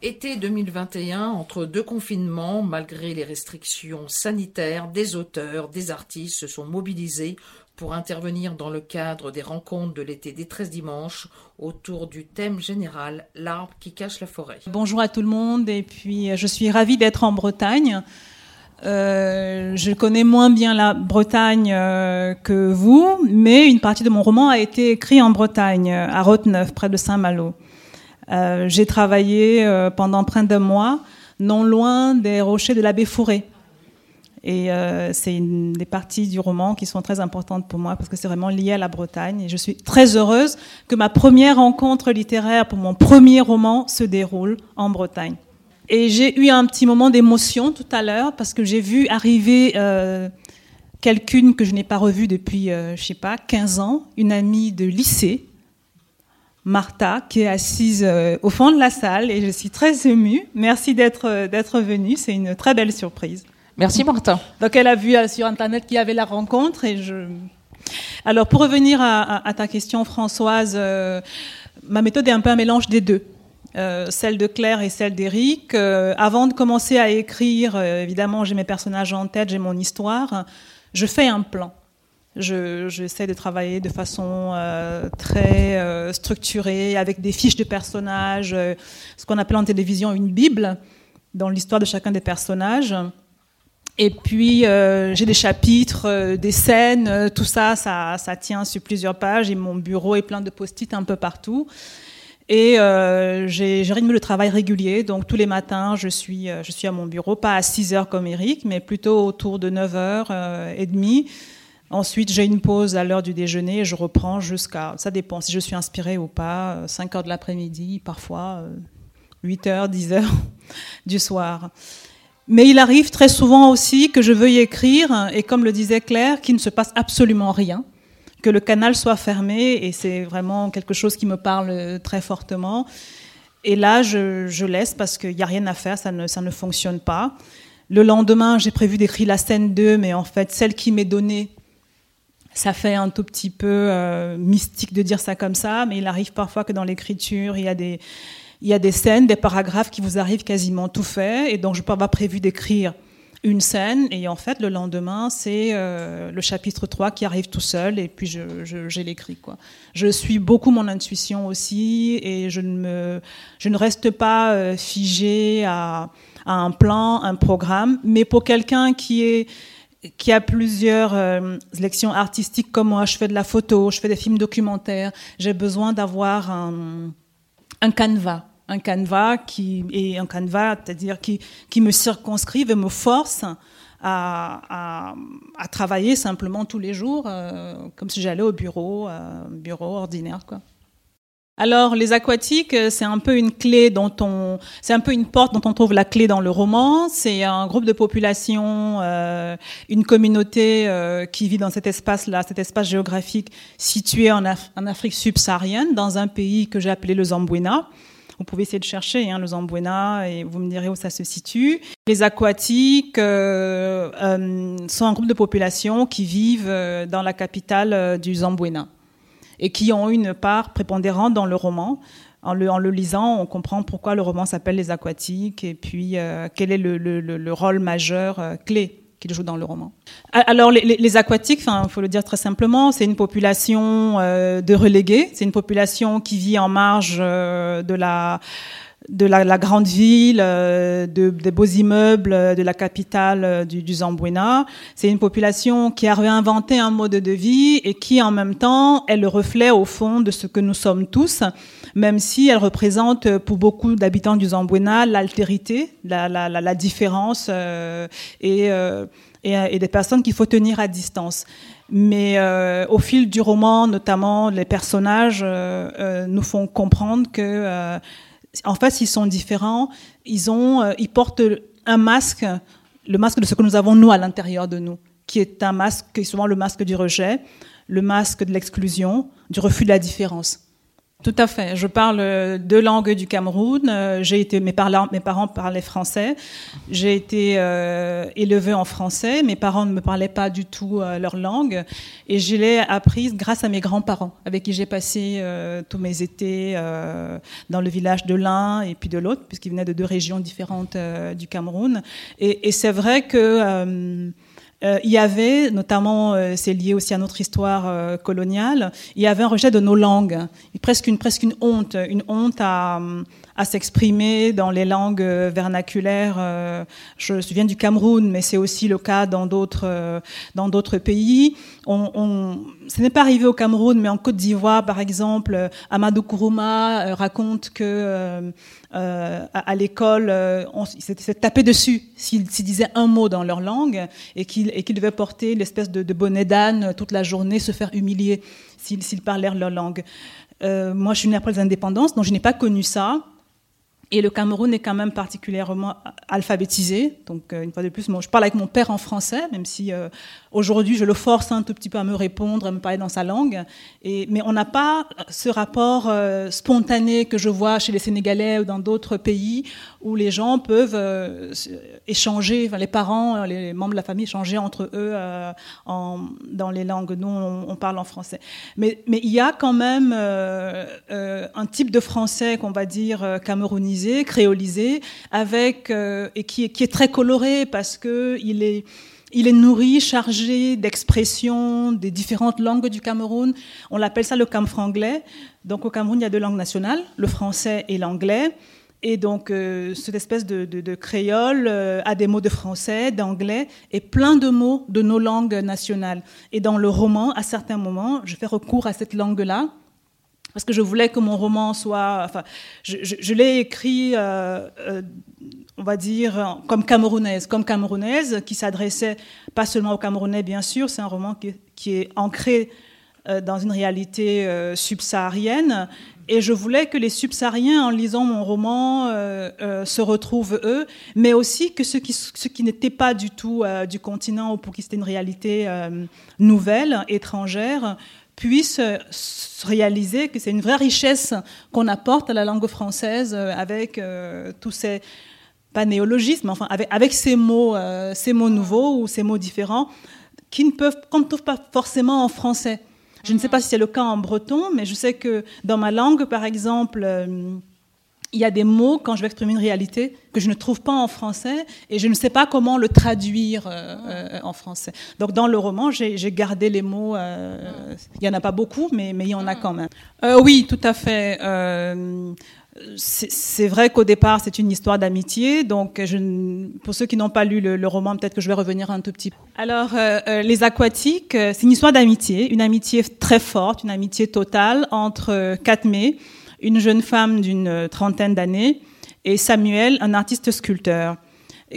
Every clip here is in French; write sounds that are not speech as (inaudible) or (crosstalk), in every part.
Été 2021, entre deux confinements, malgré les restrictions sanitaires, des auteurs, des artistes se sont mobilisés pour intervenir dans le cadre des rencontres de l'été des 13 dimanches autour du thème général L'arbre qui cache la forêt. Bonjour à tout le monde et puis euh, je suis ravie d'être en Bretagne. Euh, je connais moins bien la Bretagne euh, que vous, mais une partie de mon roman a été écrit en Bretagne, à Roteneuf, près de Saint-Malo. Euh, j'ai travaillé euh, pendant près d'un mois, non loin des rochers de la baie Fourré. Et euh, c'est une des parties du roman qui sont très importantes pour moi parce que c'est vraiment lié à la Bretagne. Et je suis très heureuse que ma première rencontre littéraire pour mon premier roman se déroule en Bretagne. Et j'ai eu un petit moment d'émotion tout à l'heure parce que j'ai vu arriver quelqu'une que je n'ai pas revue depuis, je sais pas, 15 ans, une amie de lycée Martha, qui est assise euh, au fond de la salle et je suis très émue. Merci d'être euh, d'être venue, c'est une très belle surprise. Merci Martha. Donc elle a vu euh, sur internet qu'il y avait la rencontre et je. Alors pour revenir à, ta question Françoise, ma méthode est un peu un mélange des deux. celle de Claire et celle d'Éric. avant de commencer à écrire, évidemment, j'ai mes personnages en tête, j'ai mon histoire. Je fais un plan. J'essaie de travailler de façon euh, très euh, structurée, avec des fiches de personnages, euh, ce qu'on appelle en télévision une bible, dans l'histoire de chacun des personnages. Et puis, j'ai des chapitres, des scènes, tout ça, ça, tient sur plusieurs pages, et mon bureau est plein de post-it un peu partout. Et j'ai un rythme de travail régulier, donc tous les matins, je suis, je suis à mon bureau, pas à 6 heures comme Eric, mais plutôt autour de 9 h et demie Ensuite, j'ai une pause à l'heure du déjeuner et je reprends jusqu'à, ça dépend si je suis inspirée ou pas, 5 euh, heures de l'après-midi, parfois 8 euh, heures, 10 heures (laughs) du soir. Mais il arrive très souvent aussi que je veuille écrire et comme le disait Claire, qu'il ne se passe absolument rien, que le canal soit fermé et c'est vraiment quelque chose qui me parle très fortement. Et là, je, laisse parce qu'il n'y a rien à faire, ça ne, ça ne fonctionne pas. Le lendemain, j'ai prévu d'écrire la scène 2, mais en fait, celle qui m'est donnée ça fait un tout petit peu euh, mystique de dire ça comme ça, mais il arrive parfois que dans l'écriture, il y a des il y a des scènes, des paragraphes qui vous arrivent quasiment tout fait, et donc je peux avoir prévu d'écrire une scène, et en fait le lendemain c'est euh, le chapitre 3 qui arrive tout seul, et puis je, je, l'écris quoi. Je suis beaucoup mon intuition aussi, et je ne me je ne reste pas euh, figée à, à un plan, un programme, mais pour quelqu'un qui est qui a plusieurs euh, lections artistiques comme moi. Je fais de la photo, je fais des films documentaires. J'ai besoin d'avoir un, un canevas, un canevas qui est un canevas, c'est-à-dire qui, me circonscrive et me force à travailler simplement tous les jours, euh, comme si j'allais au bureau, euh, bureau ordinaire, quoi. Alors, les aquatiques, euh, c'est un peu une clé dont on, c'est un peu une porte dont on trouve la clé dans le roman. C'est un groupe de population, euh, une communauté euh, qui vit dans cet espace-là, cet espace géographique situé en, Afrique subsaharienne, dans un pays que j'ai appelé le Zambouena. Vous pouvez essayer de chercher hein, le Zambouena et vous me direz où ça se situe. Les aquatiques sont un groupe de population qui vivent dans la capitale du Zambouena et qui ont une part prépondérante dans le roman. En le, en le lisant, on comprend pourquoi le roman s'appelle Les Aquatiques et puis euh, quel est le, le, le rôle majeur, euh, clé qu'il joue dans le roman. Alors les, les aquatiques, il faut le dire très simplement, c'est une population euh, de relégués, c'est une population qui vit en marge de la de la, la, grande ville, euh, de, des beaux immeubles euh, de la capitale euh, du, du. C'est une population qui a réinventé un mode de vie et qui en même temps est le reflet au fond de ce que nous sommes tous, même si elle représente pour beaucoup d'habitants du Zambouena l'altérité, la, la, la, différence euh, et, euh, et, et, des personnes qu'il faut tenir à distance. Mais euh, au fil du roman, notamment, les personnages nous font comprendre que en fait, ils sont différents. Ils, ont, euh, ils portent un masque, le masque de ce que nous avons nous à l'intérieur de nous, qui est un masque qui est souvent le masque du rejet, le masque de l'exclusion, du refus de la différence. Tout à fait. Je parle deux langues du Cameroun. Euh, j'ai été mes parents, mes parents parlaient français. J'ai été euh, élevée en français. Mes parents ne me parlaient pas du tout euh, leur langue et je l'ai apprise grâce à mes grands-parents, avec qui j'ai passé euh, tous mes étés dans le village de l'un et puis de l'autre, puisqu'ils venaient de deux régions différentes du Cameroun. Et, et c'est vrai que euh, il y avait, notamment, euh, c'est lié aussi à notre histoire euh, coloniale, il y avait un rejet de nos langues, presque une, presque une honte, une honte à, à s'exprimer dans les langues vernaculaires. je viens du Cameroun, mais c'est aussi le cas dans d'autres dans d'autres pays. On, on, ce n'est pas arrivé au Cameroun, mais en Côte d'Ivoire, par exemple, Amadou Kourouma raconte que euh, à, l'école, euh, on s'est tapé dessus s'ils disaient un mot dans leur langue et qu'ils qu devaient porter l'espèce de, de, bonnet d'âne toute la journée, se faire humilier s'ils parlaient leur langue. Euh, moi, je suis née après les indépendances, donc je n'ai pas connu ça. Et le Cameroun est quand même particulièrement alphabétisé. Donc, euh, une fois de plus, je parle avec mon père en français, même si euh, aujourd'hui je le force un tout petit peu à me répondre, à me parler dans sa langue. Mais on n'a pas ce rapport euh, spontané que je vois chez les Sénégalais ou dans d'autres pays où les gens peuvent échanger, enfin, les parents, les membres de la famille échanger entre eux dans les langues dont on, parle en français. Mais, mais il y a quand même un type de français qu'on va dire créolisé, avec euh, et qui, qui, est très coloré parce que il est il est nourri, chargé d'expressions des différentes langues du Cameroun. On l'appelle ça le camfranglais. Donc au Cameroun, il y a deux langues nationales, le français et l'anglais. Et donc, euh, cette espèce de, de, créole euh, a des mots de français, d'anglais et plein de mots de nos langues nationales. Et dans le roman, à certains moments, je fais recours à cette langue-là parce que je voulais que mon roman soit, enfin, je, l'ai écrit, euh, euh, on va dire, comme camerounaise, comme camerounaise, qui s'adressait pas seulement aux Camerounais, bien sûr, c'est un roman qui, est ancré euh, dans une réalité subsaharienne, et je voulais que les subsahariens, en lisant mon roman, se retrouvent eux, mais aussi que ceux qui, ceux qui n'étaient pas du tout du continent ou pour qui c'était une réalité nouvelle, étrangère, puissent réaliser que c'est une vraie richesse qu'on apporte à la langue française euh, avec euh, tous ces pas néologismes, mais enfin avec, avec ces mots, euh, ces mots nouveaux ou ces mots différents qui ne peuvent qu'on ne trouve pas forcément en français. Je ne sais pas si c'est le cas en breton, mais je sais que dans ma langue, par exemple, il y a des mots, quand je vais exprimer une réalité, que je ne trouve pas en français et je ne sais pas comment le traduire euh, euh, en français. Donc dans le roman, j'ai gardé les mots, euh, il n'y en a pas beaucoup, mais, mais il y en a quand même. Euh, oui, tout à fait. Euh, c'est vrai qu'au départ, c'est une histoire d'amitié. Donc, je, pour ceux qui n'ont pas lu le, le roman, peut-être que je vais revenir un tout petit peu. Alors, euh, les aquatiques, c'est une histoire d'amitié, une amitié très forte, une amitié totale entre Katmé, une jeune femme d'une trentaine d'années, et Samuel, un artiste sculpteur.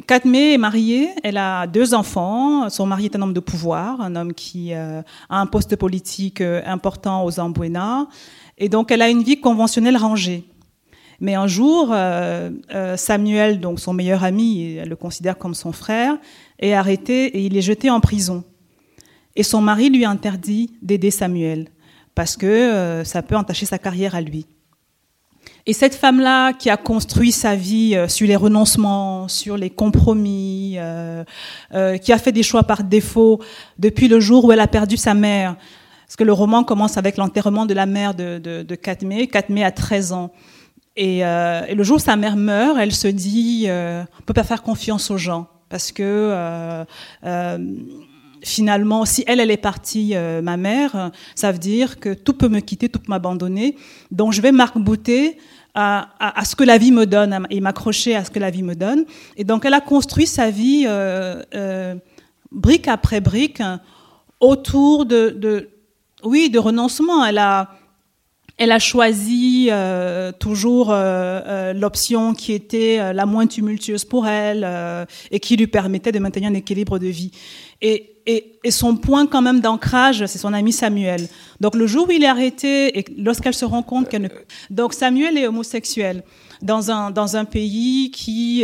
Katmé est mariée, elle a deux enfants. Son mari est un homme de pouvoir, un homme qui euh, a un poste politique euh, important aux Ambuena. Et donc, elle a une vie conventionnelle rangée. Mais un jour, euh, Samuel, donc son meilleur ami, elle le considère comme son frère, est arrêté et il est jeté en prison. Et son mari lui interdit d'aider Samuel parce que ça peut entacher sa carrière à lui. Et cette femme-là qui a construit sa vie euh, sur les renoncements, sur les compromis, euh, euh, qui a fait des choix par défaut depuis le jour où elle a perdu sa mère, parce que le roman commence avec l'enterrement de la mère de, de, de Katmé. Katmé a 13 ans. Et, le jour où sa mère meurt, elle se dit, on peut pas faire confiance aux gens, parce que finalement, si elle, elle est partie, ma mère, ça veut dire que tout peut me quitter, tout peut m'abandonner. Donc, je vais m'arc-bouter à, ce que la vie me donne et m'accrocher à ce que la vie me donne. Et donc, elle a construit sa vie euh, euh, brique après brique autour de, oui, de renoncement. Elle a elle a choisi euh, toujours l'option qui était la moins tumultueuse pour elle et qui lui permettait de maintenir un équilibre de vie. Et, et, et son point quand même d'ancrage, c'est son ami Samuel. Donc le jour où il est arrêté et lorsqu'elle se rend compte qu'elle ne... Donc Samuel est homosexuel dans un, dans un pays qui,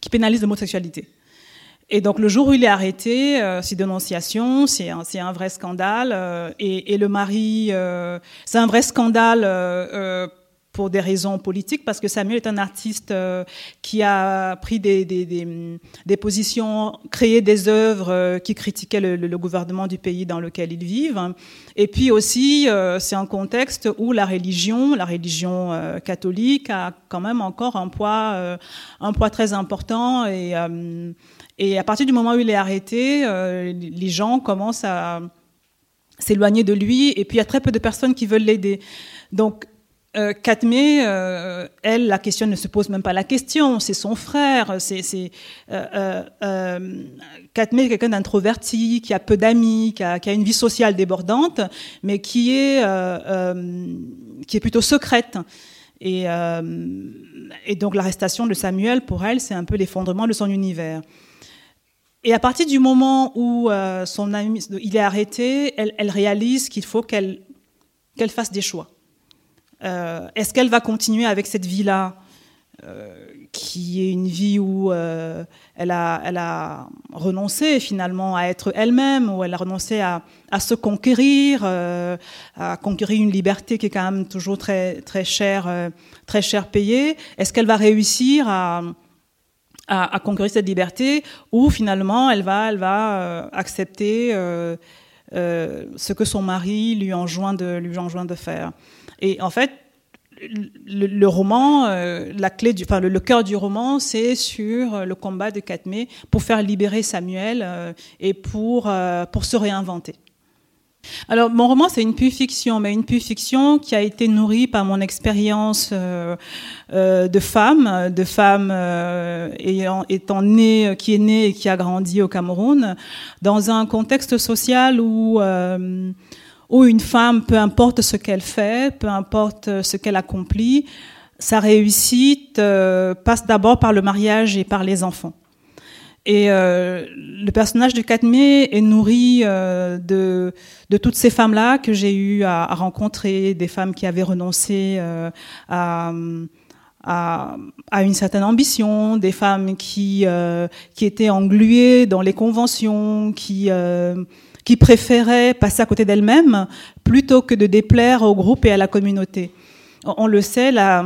qui pénalise l'homosexualité. Et donc le jour où il est arrêté, euh, ces dénonciations, c'est un, c'est un vrai scandale. euh, et, et le mari, euh, c'est un vrai scandale euh, euh, pour des raisons politiques, parce que Samuel est un artiste euh, qui a pris des, des, des, des positions, créé des œuvres euh, qui critiquaient le, le- gouvernement du pays dans lequel ils vivent. Et puis aussi, euh, c'est un contexte où la religion, la religion euh, catholique, a quand même encore un poids, euh, un poids très important. Et, euh, et à partir du moment où il est arrêté, les gens commencent à s'éloigner de lui. Et puis il y a très peu de personnes qui veulent l'aider. Donc euh, Katmé, euh, elle, la question ne se pose même pas la question. C'est son frère. C'est, c'est euh, euh, euh, quelqu'un d'introverti, qui a peu d'amis, qui a, qui a une vie sociale débordante, mais qui est euh, euh, qui est plutôt secrète. Et, et donc l'arrestation de Samuel, pour elle, c'est un peu l'effondrement de son univers. Et à partir du moment où son ami, il est arrêté, elle, elle réalise qu'il faut qu'elle qu'elle fasse des choix. Euh, Est-ce qu'elle va continuer avec cette vie-là, euh, qui est une vie où euh, elle, a, elle a renoncé finalement à être elle-même, où elle a renoncé à, se conquérir, à conquérir une liberté qui est quand même toujours très très chère, très cher payée? Est-ce qu'elle va réussir à à, conquérir cette liberté ou finalement elle va, elle va accepter ce que son mari lui enjoint de, lui enjoint de faire? Et en fait, le, le roman, euh, la clé du, enfin le, le cœur du roman, c'est sur le combat de Katmé pour faire libérer Samuel euh, et pour euh, pour se réinventer. Alors, mon roman, c'est une pure fiction, mais une pure fiction qui a été nourrie par mon expérience euh, euh, de femme, de femme euh, ayant, étant née, qui est née et qui a grandi au Cameroun, dans un contexte social où euh, où une femme, peu importe ce qu'elle fait, peu importe ce qu'elle accomplit, sa réussite euh, passe d'abord par le mariage et par les enfants. Et euh, le personnage de Katmé est nourri euh, de, de toutes ces femmes-là que j'ai eu à, à, rencontrer, des femmes qui avaient renoncé euh, à, à, à, une certaine ambition, des femmes qui, euh, qui étaient engluées dans les conventions, qui, euh, qui préféraient passer à côté d'elles-mêmes plutôt que de déplaire au groupe et à la communauté. On, le sait, la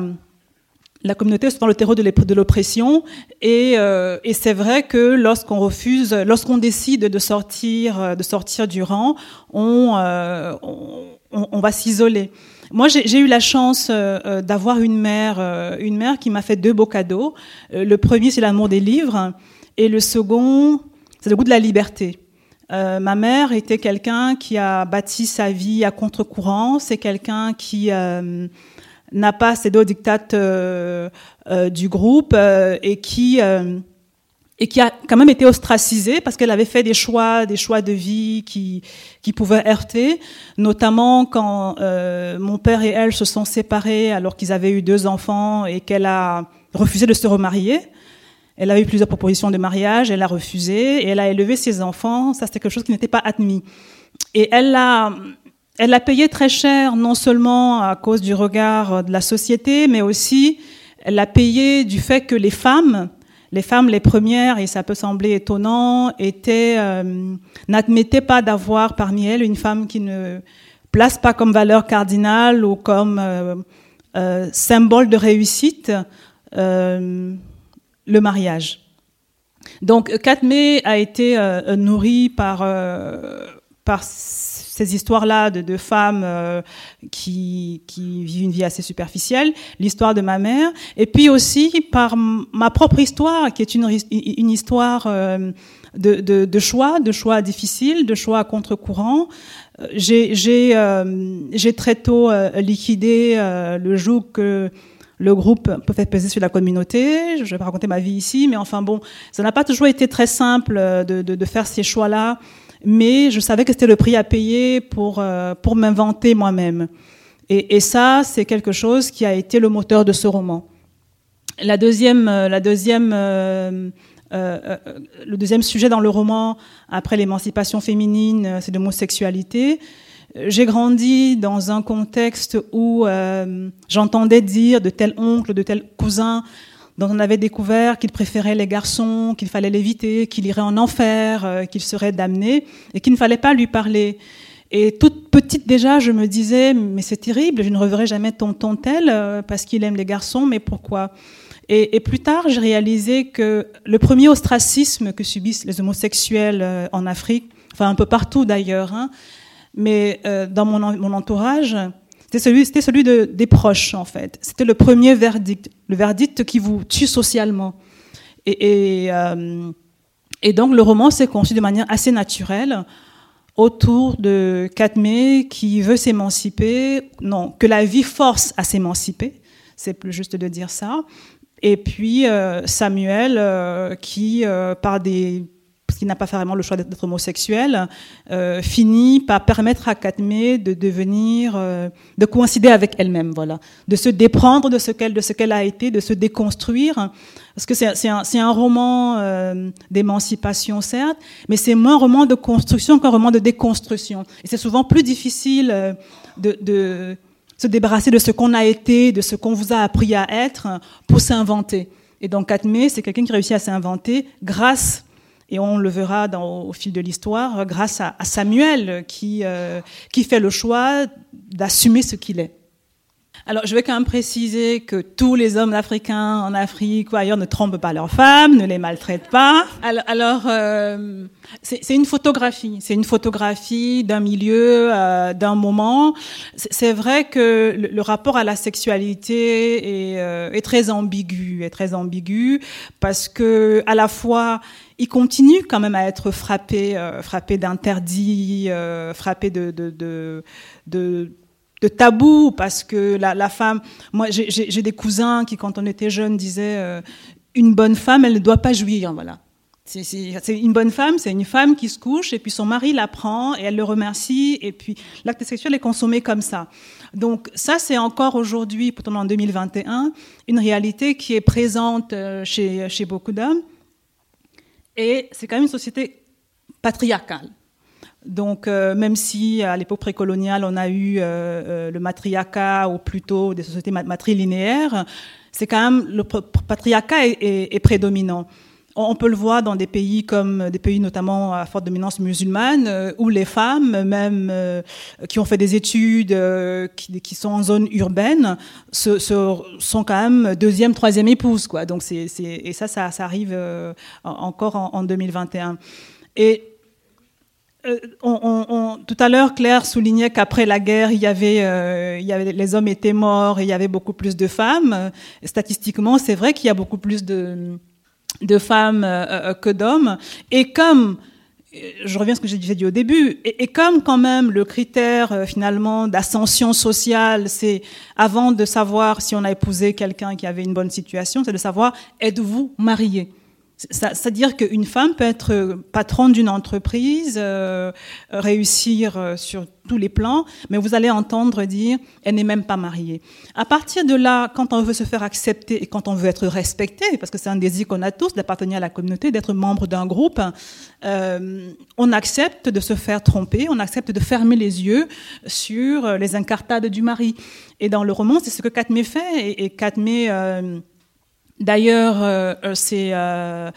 la communauté est dans le terreau de l'oppression et, euh, et c'est vrai que lorsqu'on refuse, lorsqu'on décide de sortir, de sortir du rang, on, euh, on, va s'isoler. Moi, j'ai eu la chance euh, d'avoir une mère, une mère qui m'a fait deux beaux cadeaux. Le premier, c'est l'amour des livres, et le second, c'est le goût de la liberté. Euh, ma mère était quelqu'un qui a bâti sa vie à contre-courant. C'est quelqu'un qui euh, n'a pas cédé aux dictates euh, euh, du groupe euh, et qui et qui a quand même été ostracisée parce qu'elle avait fait des choix, des choix de vie qui qui pouvaient heurter, notamment quand mon père et elle se sont séparés alors qu'ils avaient eu deux enfants et qu'elle a refusé de se remarier. Elle avait eu plusieurs propositions de mariage, elle a refusé et elle a élevé ses enfants. Ça, c'était quelque chose qui n'était pas admis. Et elle a elle a payé très cher, non seulement à cause du regard de la société, mais aussi elle a payé du fait que les femmes, les femmes les premières, et ça peut sembler étonnant, étaient euh, n'admettaient pas d'avoir parmi elles une femme qui ne place pas comme valeur cardinale ou comme euh, euh, symbole de réussite euh, le mariage. Donc Katmé a été euh, nourrie par par ces histoires-là de, de, femmes euh, qui, qui, vivent une vie assez superficielle, l'histoire de ma mère, et puis aussi par ma propre histoire, qui est une, une histoire euh, de, de, de, choix, de choix difficiles, de choix à contre-courant. J'ai euh, très tôt euh, liquidé le joug que le groupe peut faire peser sur la communauté. Je vais pas raconter ma vie ici, mais enfin bon, ça n'a pas toujours été très simple de, de, de faire ces choix-là mais je savais que c'était le prix à payer pour, euh, pour m'inventer moi-même. Et, et, ça, c'est quelque chose qui a été le moteur de ce roman. La deuxième, la deuxième, euh, euh, le deuxième sujet dans le roman, après l'émancipation féminine, c'est l'homosexualité. J'ai grandi dans un contexte où j'entendais dire de tel oncle, de tel cousin, dont on avait découvert qu'il préférait les garçons, qu'il fallait l'éviter, qu'il irait en enfer, euh, qu'il serait damné, et qu'il ne fallait pas lui parler. Et toute petite déjà, je me disais, mais c'est terrible, je ne reverrai jamais tonton tel euh, parce qu'il aime les garçons, mais pourquoi? Et, plus tard, j'ai réalisé que le premier ostracisme que subissent les homosexuels euh, en Afrique, enfin un peu partout d'ailleurs, hein, mais dans mon, mon entourage, c'était celui, c'était celui de, des proches, en fait. C'était le premier verdict, le verdict qui vous tue socialement. Et, et, euh, donc, le roman s'est conçu de manière assez naturelle autour de Katmé qui veut s'émanciper, non, que la vie force à s'émanciper, c'est plus juste de dire ça. Et puis euh, Samuel euh, qui, euh, par des qui n'a pas vraiment le choix d'être homosexuel, euh, finit par permettre à Katmé de devenir, euh, de coïncider avec elle-même, voilà, de se déprendre de ce qu'elle, de ce qu'elle a été, de se déconstruire, parce que c'est, un, un, roman euh, d'émancipation certes, mais c'est moins un roman de construction qu'un roman de déconstruction, et c'est souvent plus difficile euh, de, de se débarrasser de ce qu'on a été, de ce qu'on vous a appris à être, pour s'inventer. Et donc Katmé, c'est quelqu'un qui réussit à s'inventer grâce et on le verra au fil de l'histoire grâce à, Samuel qui, euh, qui fait le choix d'assumer ce qu'il est. Alors, je vais quand même préciser que tous les hommes africains en Afrique ou ailleurs ne trompent pas leurs femmes, ne les maltraitent pas. Alors, euh, c'est une photographie. C'est une photographie d'un milieu, euh, d'un moment. C'est vrai que le, rapport à la sexualité est, euh, est, très ambigu, est très ambigu parce que à la fois il continue quand même à être frappé, euh, frappé d'interdits, euh, frappé de, de, de, de tabou parce que la, la femme, moi j'ai des cousins qui quand on était jeunes disaient euh, une bonne femme elle ne doit pas jouir, voilà. C'est une bonne femme, c'est une femme qui se couche et puis son mari la prend et elle le remercie et puis l'acte sexuel est consommé comme ça. Donc ça c'est encore aujourd'hui, pourtant en 2021, une réalité qui est présente euh, chez, chez beaucoup d'hommes et c'est quand même une société patriarcale. Donc, euh, même si à l'époque précoloniale, on a eu euh, euh, le matriarcat ou plutôt des sociétés matrilinéaires, c'est quand même le patriarcat est, prédominant. On peut le voir dans des pays comme des pays notamment à forte dominance musulmane, où les femmes, même qui ont fait des études, qui, sont en zone urbaine, sont quand même deuxième, troisième épouse, quoi. Donc c'est, et ça, ça, arrive encore en, en 2021. Et euh, tout à l'heure, Claire soulignait qu'après la guerre, euh, les hommes étaient morts et il y avait beaucoup plus de femmes. Statistiquement, c'est vrai qu'il y a beaucoup plus de, de femmes euh, que d'hommes. Et comme, je reviens à ce que j'ai dit au début, et, comme quand même le critère finalement d'ascension sociale, c'est avant de savoir si on a épousé quelqu'un qui avait une bonne situation, c'est de savoir êtes-vous marié? C'est-à-dire qu'une femme peut être patronne d'une entreprise, euh, réussir euh, sur tous les plans, mais vous allez entendre dire elle n'est même pas mariée. À partir de là, quand on veut se faire accepter et quand on veut être respecté, parce que c'est un désir qu'on a tous d'appartenir à la communauté, d'être membre d'un groupe, euh, on accepte de se faire tromper, on accepte de fermer les yeux sur les incartades du mari. Et dans le roman, c'est ce que Katmé fait, et, et D'ailleurs, euh, euh,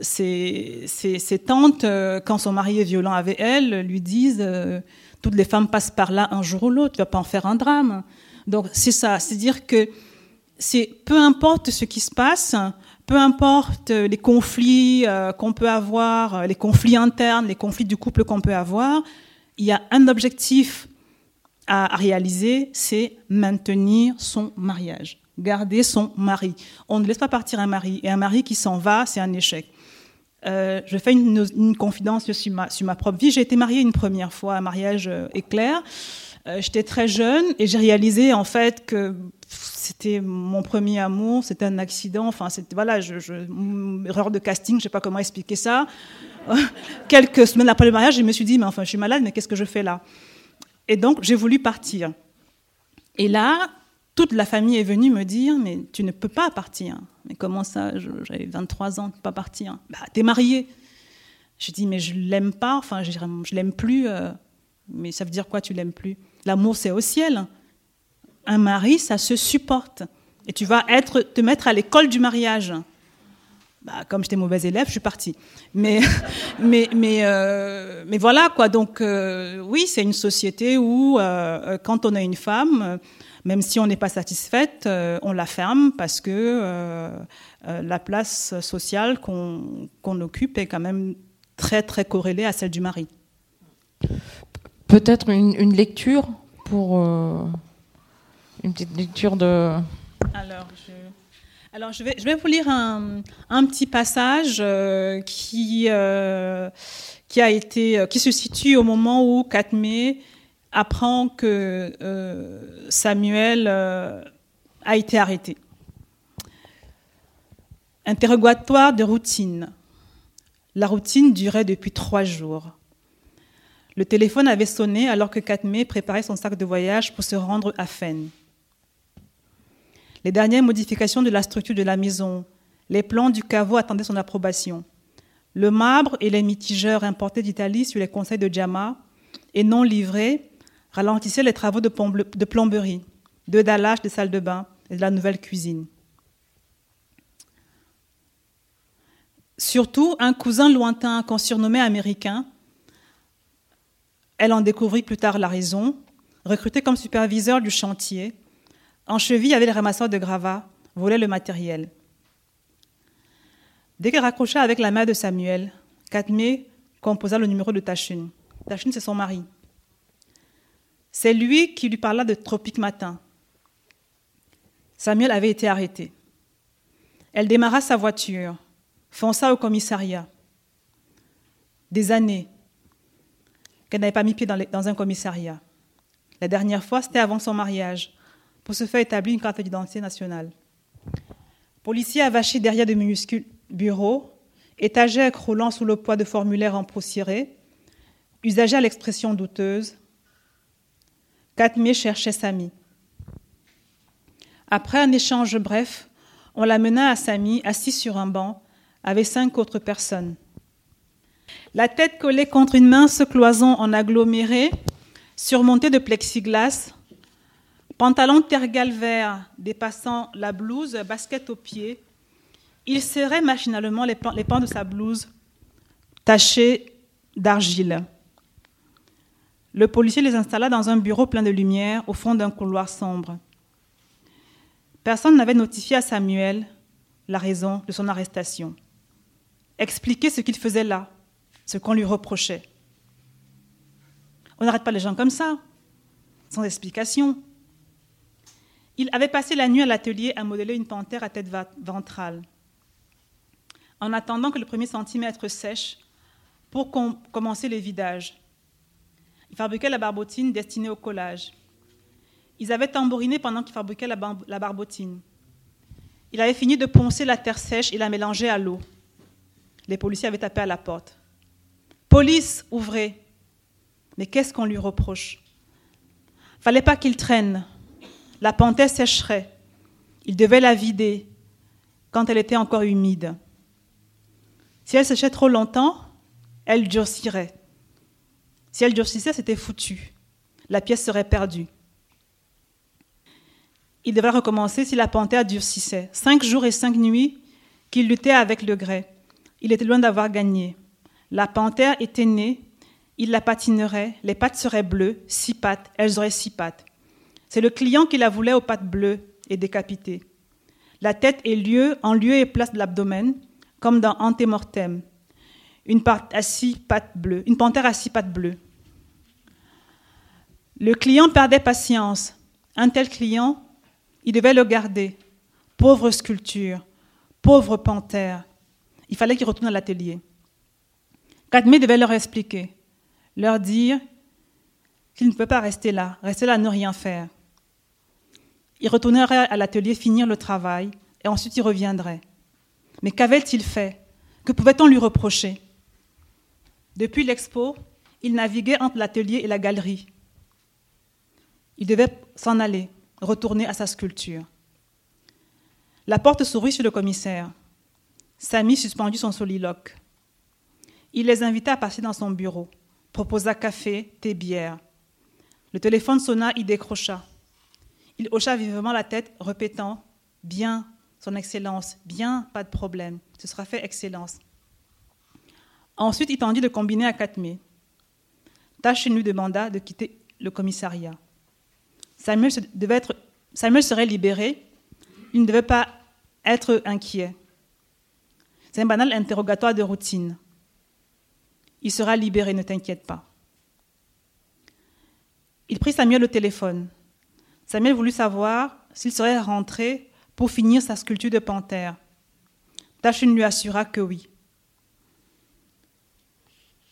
ses, tantes, euh, quand son mari est violent avec elle, lui disent toutes les femmes passent par là un jour ou l'autre, tu vas pas en faire un drame. Donc c'est ça, c'est dire que c'est peu importe ce qui se passe, peu importe les conflits qu'on peut avoir, les conflits internes, les conflits du couple qu'on peut avoir, il y a un objectif à réaliser, c'est maintenir son mariage garder son mari. On ne laisse pas partir un mari. Et un mari qui s'en va, c'est un échec. Euh, je fais une, confidence sur ma, sur ma, propre vie. J'ai été mariée une première fois, un mariage euh, éclair. Euh, j'étais très jeune et j'ai réalisé en fait que c'était mon premier amour, c'était un accident. Enfin, c'était voilà, je, erreur de casting, je sais pas comment expliquer ça. (laughs) Quelques semaines après le mariage, je me suis dit, mais enfin, je suis malade, mais qu'est-ce que je fais là? Et donc, j'ai voulu partir. Et là, toute la famille est venue me dire Mais tu ne peux pas partir. Mais comment ça J'avais 23 ans, pas partir? Bah, t'es mariée. Je dis Mais je l'aime pas, enfin, je, je l'aime plus. Euh. mais ça veut dire quoi, tu l'aimes plus? L'amour, c'est au ciel. Un mari, ça se supporte. Et tu vas être, te mettre à l'école du mariage. Bah, comme j'étais mauvaise élève, je suis partie. Mais, (laughs) mais, mais, euh, mais voilà quoi. Donc euh, oui, c'est une société où quand on a une femme, même si on n'est pas satisfaite, on la ferme parce que la place sociale qu'on occupe est quand même très très corrélée à celle du mari. Peut-être une, une, lecture pour une petite lecture de. Alors, je, Alors, je, vais, je vais vous lire un, un petit passage euh, qui, euh, qui, a été, qui se situe au moment où Katmé apprend que euh, Samuel euh, a été arrêté. Interrogatoire de routine. La routine durait depuis trois jours. Le téléphone avait sonné alors que Katmé préparait son sac de voyage pour se rendre à Fès. Les dernières modifications de la structure de la maison, les plans du caveau attendaient son approbation. Le marbre et les mitigeurs importés d'Italie sur les conseils de Jama et non livrés ralentissaient les travaux de plomberie, de dallage des salles de bain et de la nouvelle cuisine. Surtout, un cousin lointain qu'on surnommait américain, elle en découvrit plus tard la raison, recruté comme superviseur du chantier, en cheville avec les ramasseurs de gravats, volait le matériel. Dès qu'elle raccrocha avec la main de Samuel, Katmé composa le numéro de Tachune. Tachune, c'est son mari. C'est lui qui lui parla de Tropique Matin. Samuel avait été arrêté. Elle démarra sa voiture, fonça au commissariat. Des années qu'elle n'avait pas mis pied dans, un commissariat. La dernière fois, c'était avant son mariage, pour se faire établir une carte d'identité nationale. Policiers avachés derrière de minuscules bureaux, étagères croulant sous le poids de formulaires cirée, usagers à l'expression douteuse, Katmé cherchait Samy. Après un échange bref, on l'amena à Samy, assis sur un banc, avec cinq autres personnes. La tête collée contre une mince cloison en aggloméré, surmontée de plexiglas, Pantalon tergal vert dépassant la blouse, basket aux pieds, il serrait machinalement les pans, les pans de sa blouse tachés d'argile. Le policier les installa dans un bureau plein de lumière au fond d'un couloir sombre. Personne n'avait notifié à Samuel la raison de son arrestation. Expliquer ce qu'il faisait là, ce qu'on lui reprochait. On n'arrête pas les gens comme ça, sans explication. Il avait passé la nuit à l'atelier à modeler une panthère à tête ventrale. En attendant que le premier centimètre sèche pour com commencer le vidage, il fabriquait la barbotine destinée au collage. Ils avaient tambouriné pendant qu'ils fabriquaient la barbotine. Il avait fini de poncer la terre sèche et la mélanger à l'eau. Les policiers avaient tapé à la porte. Police, ouvrez. Mais qu'est-ce qu'on lui reproche? Fallait pas qu'il traîne. La panthère sécherait. Il devait la vider quand elle était encore humide. Si elle séchait trop longtemps, elle durcirait. Si elle durcissait, c'était foutu. La pièce serait perdue. Il devrait recommencer si la panthère durcissait. Cinq jours et cinq nuits qu'il luttait avec le grès. Il était loin d'avoir gagné. La panthère était née, il la patinerait, les pattes seraient bleues, six pattes, elles auraient six pattes. C'est le client qui la voulait aux pattes bleues et décapitée. La tête est lieu, en lieu et place de l'abdomen, comme dans Antemortem. Une, à six pattes bleues, une panthère à six pattes bleues. Le client perdait patience. Un tel client, il devait le garder. Pauvre sculpture, pauvre panthère. Il fallait qu'il retourne à l'atelier. Cadmé devait leur expliquer, leur dire qu'il ne peut pas rester là, rester là, ne rien faire. Il retournerait à l'atelier finir le travail et ensuite il reviendrait. Mais qu'avait-il fait? Que pouvait-on lui reprocher? Depuis l'expo, il naviguait entre l'atelier et la galerie. Il devait s'en aller, retourner à sa sculpture. La porte s'ouvrit sur le commissaire. Samy suspendit son soliloque. Il les invita à passer dans son bureau, proposa café, thé, bière. Le téléphone sonna, il décrocha. Il hocha vivement la tête, répétant Bien, Son Excellence. Bien, pas de problème. Ce sera fait, Excellence. Ensuite, il tendit de combiner à Katmé. Tachin lui demanda de quitter le commissariat. Samuel, serait libéré. Il ne devait pas être inquiet. C'est un banal interrogatoire de routine. Il sera libéré, ne t'inquiète pas. Il prit Samuel au téléphone. Samuel voulut savoir s'il serait rentré pour finir sa sculpture de panthère. Tachin lui assura que oui.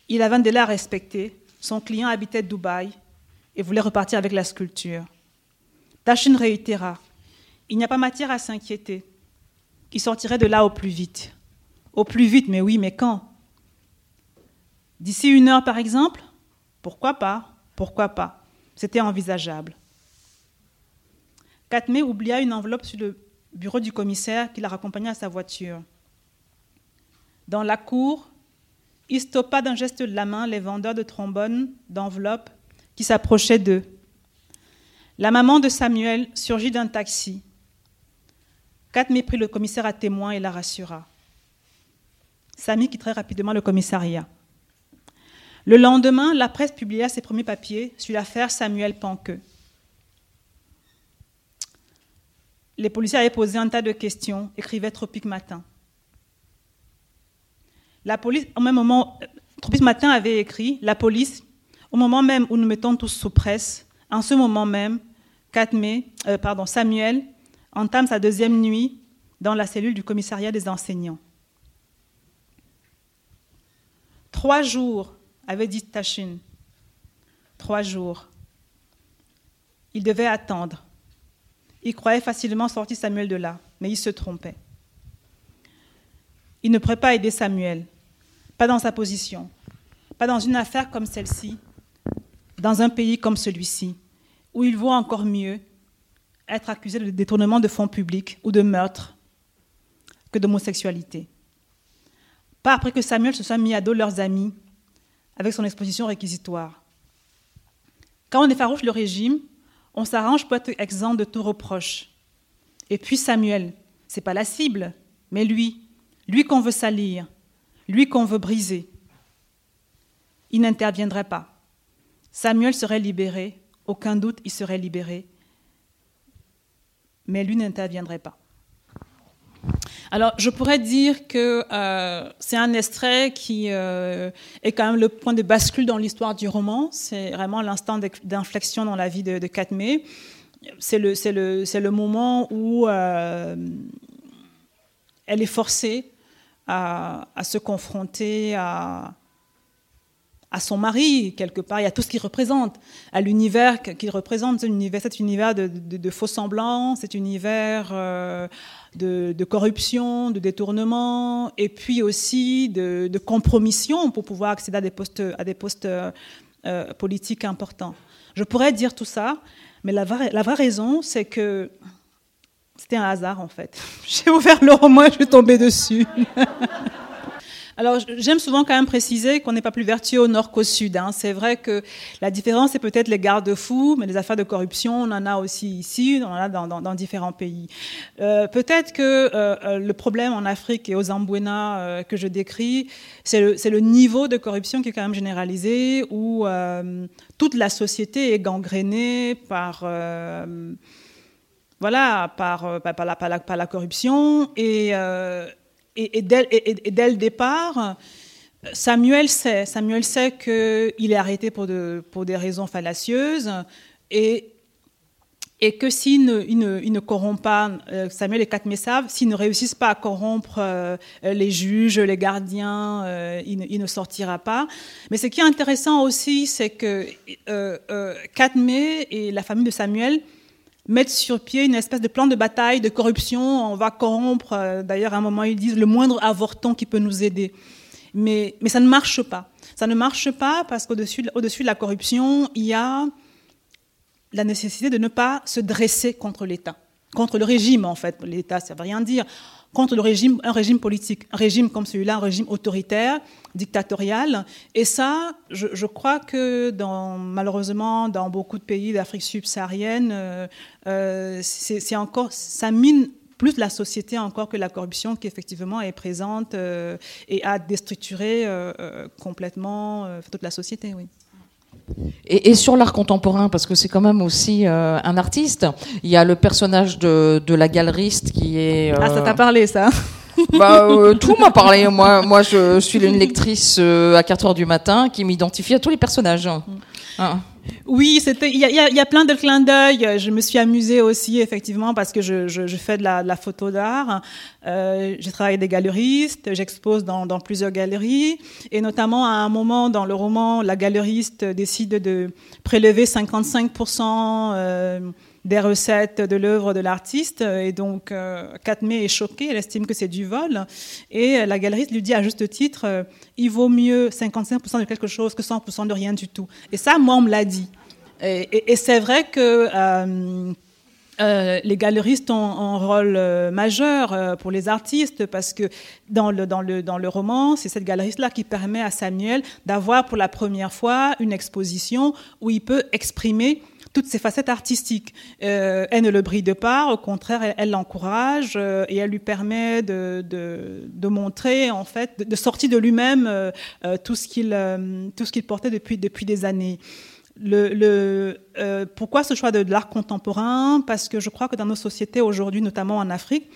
Il avait un délai à respecter. Son client habitait Dubaï et voulait repartir avec la sculpture. Tachin réitéra Il n'y a pas matière à s'inquiéter. Il sortirait de là au plus vite. Au plus vite, mais oui, mais quand? D'ici une heure, par exemple Pourquoi pas Pourquoi pas C'était envisageable. Katmé oublia une enveloppe sur le bureau du commissaire qui la raccompagnait à sa voiture. Dans la cour, il stoppa d'un geste de la main les vendeurs de trombones, d'enveloppes qui s'approchaient d'eux. La maman de Samuel surgit d'un taxi. Katmé prit le commissaire à témoin et la rassura. Samy quitterait rapidement le commissariat. Le lendemain, la presse publia ses premiers papiers sur l'affaire Samuel Panqueux. Les policiers avaient posé un tas de questions, écrivait Tropique Matin. La police, au même moment, Tropique Matin avait écrit La police, au moment même où nous mettons tous sous presse, en ce moment même, 4 mai, euh, pardon, Samuel entame sa deuxième nuit dans la cellule du commissariat des enseignants. Trois jours avait dit Tachin. Trois jours. Il devait attendre. Il croyait facilement sortir Samuel de là, mais il se trompait. Il ne pourrait pas aider Samuel, pas dans sa position, pas dans une affaire comme celle-ci, dans un pays comme celui-ci, où il vaut encore mieux être accusé de détournement de fonds publics ou de meurtre que d'homosexualité. Pas après que Samuel se soit mis à dos leurs amis avec son exposition réquisitoire. Quand on effarouche le régime, on s'arrange pour être exempt de tout reproche. Et puis Samuel, c'est pas la cible, mais lui, lui qu'on veut salir, lui qu'on veut briser. Il n'interviendrait pas. Samuel serait libéré, aucun doute, il serait libéré, mais lui n'interviendrait pas. Alors, je pourrais dire que euh, c'est un extrait qui euh, est quand même le point de bascule dans l'histoire du roman. C'est vraiment l'instant d'inflexion dans la vie de, de. C'est le, moment où euh, elle est forcée à, à se confronter à, à son mari, quelque part, y a tout ce qu'il représente, à l'univers qu'il représente, cet univers, cet univers de, de, faux semblants, cet univers euh, de, de, corruption, de détournement, et puis aussi de, compromission pour pouvoir accéder à des postes, à des postes euh, politiques importants. Je pourrais dire tout ça, mais la vraie, la vraie raison, c'est que c'était un hasard, en fait. (laughs) J'ai ouvert le roman et je suis tombée dessus. (laughs) Alors, j'aime souvent quand même préciser qu'on n'est pas plus vertueux au nord qu'au sud. Hein. C'est vrai que la différence, c'est peut-être les garde-fous, mais les affaires de corruption, on en a aussi ici, on en a dans, différents pays. Euh, peut-être que euh, euh, le problème en Afrique et aux Zambouena que je décris, c'est le, le, niveau de corruption qui est quand même généralisé, où toute la société est gangrénée par voilà, par, par, la, corruption. Et, et, dès, le départ, Samuel sait, Samuel sait qu'il est arrêté pour, des raisons fallacieuses et, que s'il ne, il ne, corrompt pas, euh, Samuel et Katmé savent, s'ils ne réussissent pas à corrompre euh, les juges, les gardiens, euh, il, ne, sortira pas. Mais ce qui est intéressant aussi, c'est que Katmé et la famille de Samuel mettre sur pied une espèce de plan de bataille, de corruption. On va corrompre, euh, d'ailleurs, à un moment, ils disent le moindre avorton qui peut nous aider. Mais, mais ça ne marche pas. Ça ne marche pas parce qu'au-dessus au -dessus de la corruption, il y a la nécessité de ne pas se dresser contre l'État, contre le régime, en fait. L'État, ça ne veut rien dire contre un régime politique, un régime comme celui-là, un régime autoritaire, dictatorial. Et ça, je, crois que malheureusement, dans beaucoup de pays d'Afrique subsaharienne, euh, euh, c'est encore, ça mine plus la société encore que la corruption qui effectivement est présente et a déstructuré complètement toute la société. Oui. Et, sur l'art contemporain, parce que c'est quand même aussi un artiste, il y a le personnage de, la galeriste qui est... Ah, ça t'a parlé, ça (laughs) bah, euh, (laughs) tout m'a parlé. Moi, moi, je suis une lectrice euh, à 4 heures du matin qui m'identifie à tous les personnages. Mm. Ah. Oui, c'était. Il y, a, plein de clins d'œil. Je me suis amusée aussi, effectivement, parce que je, fais de la, photo d'art. Euh, j'ai travaillé des galeristes. J'expose dans, dans, plusieurs galeries, et notamment à un moment dans le roman, la galeriste décide de prélever 55 des recettes de l'œuvre de l'artiste. Et donc, euh, Katme est choquée, elle estime que c'est du vol. Et la galeriste lui dit à juste titre, euh, il vaut mieux 55% de quelque chose que 100% de rien du tout. Et ça, moi, on me l'a dit. Et, c'est vrai que... Euh, les galeristes ont, un rôle majeur pour les artistes parce que dans le, dans le, dans le roman, c'est cette galeriste-là qui permet à Samuel d'avoir pour la première fois une exposition où il peut exprimer toutes ses facettes artistiques. Euh, elle ne le bride pas, au contraire, elle l'encourage euh, et elle lui permet de, montrer, en fait, de, sortir de lui-même euh, tout ce qu'il portait depuis, depuis des années. Le, pourquoi ce choix de l'art contemporain? Parce que je crois que dans nos sociétés aujourd'hui, notamment en Afrique,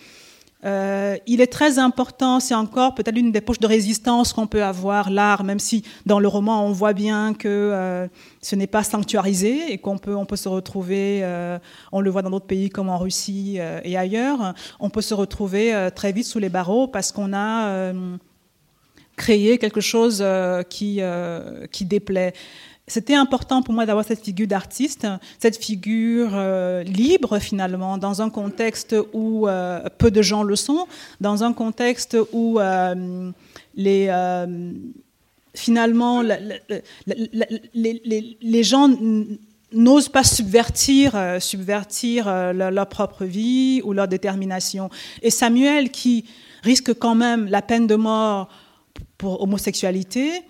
euh, il est très important, c'est encore peut-être une des poches de résistance qu'on peut avoir, l'art, même si dans le roman on voit bien que euh, ce n'est pas sanctuarisé et qu'on peut, on peut se retrouver, euh, on le voit dans d'autres pays comme en Russie et ailleurs, on peut se retrouver très vite sous les barreaux parce qu'on a créé quelque chose qui, qui déplaît. C'était important pour moi d'avoir cette figure d'artiste, cette figure euh, libre finalement, dans un contexte où euh, peu de gens le sont, dans un contexte où euh, les, finalement les, gens n'osent pas subvertir, subvertir leur, propre vie ou leur détermination. Et Samuel, qui risque quand même la peine de mort pour homosexualité,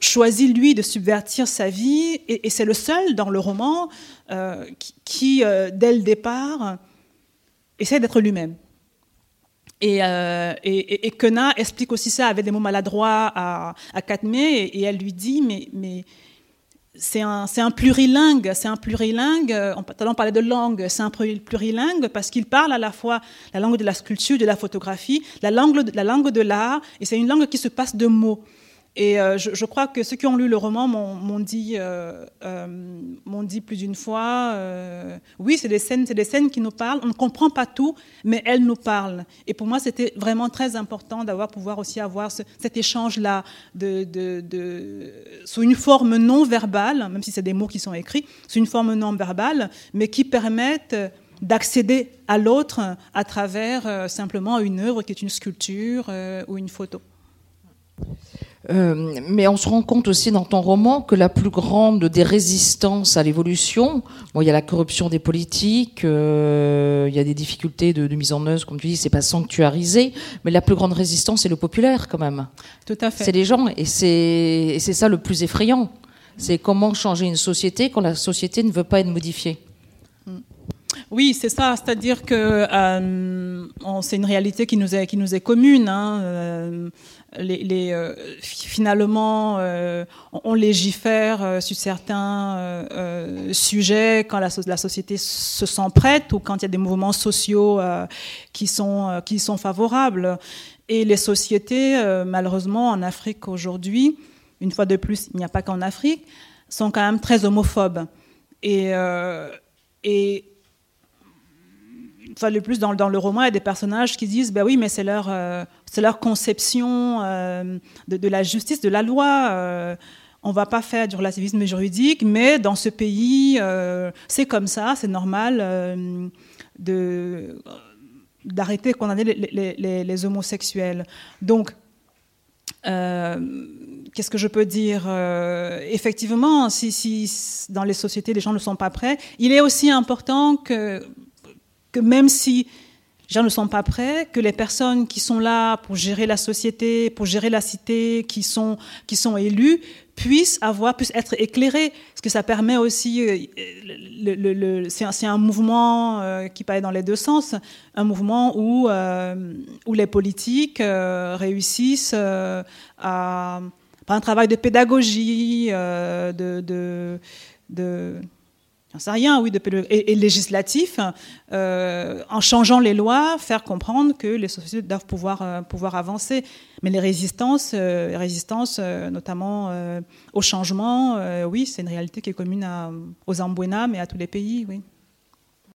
choisit lui de subvertir sa vie et, c'est le seul dans le roman euh, qui, euh, dès le départ, essaie d'être lui-même. Et, euh, et, explique aussi ça avec des mots maladroits à, à et, elle lui dit mais, mais c'est un, un, plurilingue, c'est un plurilingue, on, parlait de langue, c'est un plurilingue parce qu'il parle à la fois la langue de la sculpture, de la photographie, la langue, la langue de l'art, et c'est une langue qui se passe de mots. Et euh, je, crois que ceux qui ont lu le roman m'ont dit, euh, euh, dit plus d'une fois, oui, c'est des scènes, des scènes qui nous parlent. On ne comprend pas tout, mais elles nous parlent. Et pour moi, c'était vraiment très important d'avoir pouvoir aussi avoir cet échange-là sous une forme non verbale, même si c'est des mots qui sont écrits, sous une forme non verbale, mais qui permettent d'accéder à l'autre à travers simplement une œuvre qui est une sculpture ou une photo. Euh, mais on se rend compte aussi dans ton roman que la plus grande des résistances à l'évolution, bon, il y a la corruption des politiques, euh, il y a des difficultés de, mise en œuvre, comme tu dis, c'est pas sanctuarisé, mais la plus grande résistance, c'est le populaire quand même. Tout à fait. C'est les gens, et c'est ça le plus effrayant. C'est comment changer une société quand la société ne veut pas être modifiée. Oui, c'est ça. C'est-à-dire que euh, c'est une réalité qui nous est, qui nous est commune. Hein. Euh, les, euh, finalement, on légifère sur certains sujets quand la, société se sent prête ou quand il y a des mouvements sociaux qui, sont, qui sont favorables. Et les sociétés, malheureusement, en Afrique aujourd'hui, une fois de plus, il n'y a pas qu'en Afrique, sont quand même très homophobes. Et enfin, le plus dans, le roman, il y a des personnages qui disent, ben oui, mais c'est leur, euh, conception euh, de, la justice, de la loi. Euh, on va pas faire du relativisme juridique, mais dans ce pays, c'est comme ça, c'est normal de d'arrêter condamner les, les, les, homosexuels. Donc, qu'est-ce que je peux dire Effectivement, si, dans les sociétés les gens ne sont pas prêts, il est aussi important que que même si les gens ne sont pas prêts, que les personnes qui sont là pour gérer la société, pour gérer la cité, qui sont, qui sont élus, puissent avoir, puissent être éclairés. Parce que ça permet aussi, euh, c'est un, mouvement euh, qui paraît dans les deux sens, un mouvement où, euh, où les politiques réussissent à, par un travail de pédagogie, de, de j'en sais rien, oui, de, et, législatif, euh, en changeant les lois, faire comprendre que les sociétés doivent pouvoir, euh, pouvoir avancer. Mais les résistances, euh, résistances notamment au changement, oui, c'est une réalité qui est commune aux Ambuena, mais à tous les pays, oui.